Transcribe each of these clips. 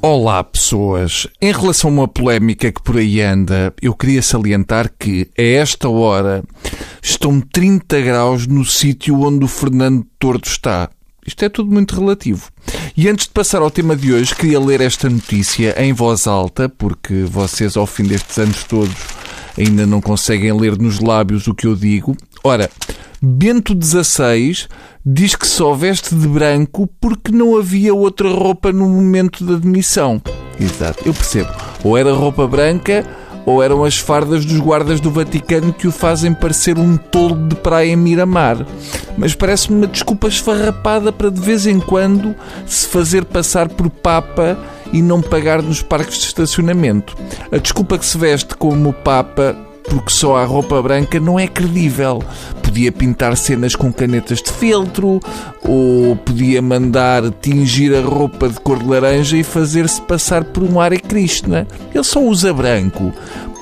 Olá, pessoas. Em relação a uma polémica que por aí anda, eu queria salientar que, a esta hora, estão 30 graus no sítio onde o Fernando Tordo está. Isto é tudo muito relativo. E antes de passar ao tema de hoje, queria ler esta notícia em voz alta, porque vocês, ao fim destes anos todos, ainda não conseguem ler nos lábios o que eu digo. Ora, Bento XVI diz que só veste de branco porque não havia outra roupa no momento da demissão. Exato, eu percebo. Ou era roupa branca ou eram as fardas dos guardas do Vaticano que o fazem parecer um tolo de praia em Miramar. Mas parece-me uma desculpa esfarrapada para de vez em quando se fazer passar por Papa e não pagar nos parques de estacionamento. A desculpa que se veste como Papa porque só há roupa branca não é credível. Podia pintar cenas com canetas de feltro, ou podia mandar tingir a roupa de cor de laranja e fazer-se passar por um Hare Krishna. Ele só usa branco,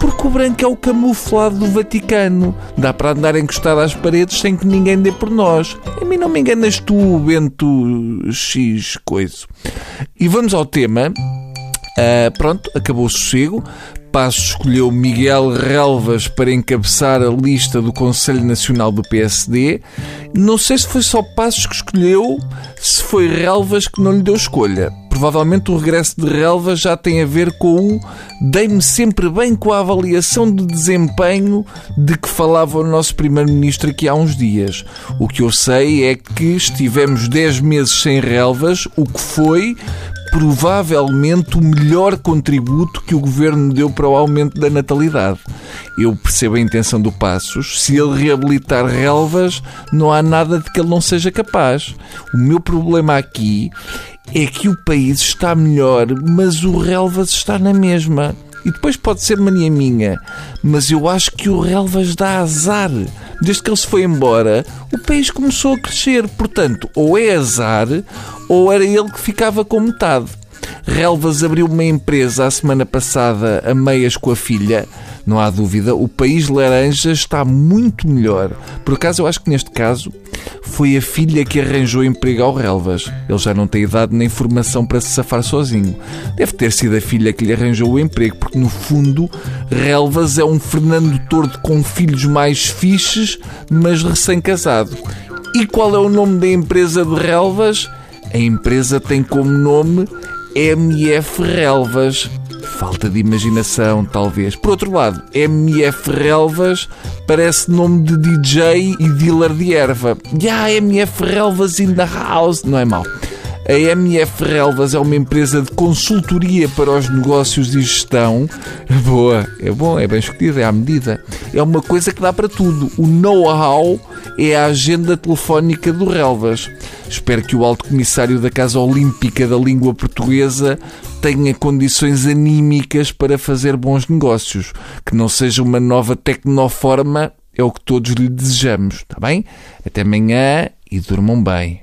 porque o branco é o camuflado do Vaticano. Dá para andar encostado às paredes sem que ninguém dê por nós. A mim não me enganas tu, Bento X coisa. E vamos ao tema. Uh, pronto, acabou o sossego. Passos escolheu Miguel Relvas para encabeçar a lista do Conselho Nacional do PSD. Não sei se foi só Passos que escolheu, se foi Relvas que não lhe deu escolha. Provavelmente o regresso de Relvas já tem a ver com o dei-me sempre bem com a avaliação de desempenho de que falava o nosso Primeiro-Ministro aqui há uns dias. O que eu sei é que estivemos 10 meses sem relvas, o que foi provavelmente o melhor contributo que o governo deu para o aumento da natalidade. Eu percebo a intenção do Passos. Se ele reabilitar relvas, não há nada de que ele não seja capaz. O meu problema aqui é que o país está melhor, mas o relvas está na mesma. E depois pode ser mania minha, mas eu acho que o relvas dá azar. Desde que ele se foi embora, o país começou a crescer. Portanto, ou é azar, ou era ele que ficava com metade. Relvas abriu uma empresa a semana passada a meias com a filha. Não há dúvida, o país laranja está muito melhor. Por acaso, eu acho que neste caso foi a filha que arranjou emprego ao Relvas. Ele já não tem idade nem formação para se safar sozinho. Deve ter sido a filha que lhe arranjou o emprego, porque no fundo, Relvas é um Fernando Tordo com filhos mais fixes, mas recém-casado. E qual é o nome da empresa de Relvas? A empresa tem como nome MF Relvas. Falta de imaginação, talvez. Por outro lado, MF Relvas parece nome de DJ e dealer de erva. Yeah, MF Relvas in the house. Não é mau. A MF Relvas é uma empresa de consultoria para os negócios e gestão. Boa, é bom, é bem escolhida, é à medida. É uma coisa que dá para tudo. O know-how é a agenda telefónica do Relvas. Espero que o Alto Comissário da Casa Olímpica da Língua Portuguesa tenha condições anímicas para fazer bons negócios. Que não seja uma nova tecnoforma, é o que todos lhe desejamos, está bem? Até amanhã e durmam bem.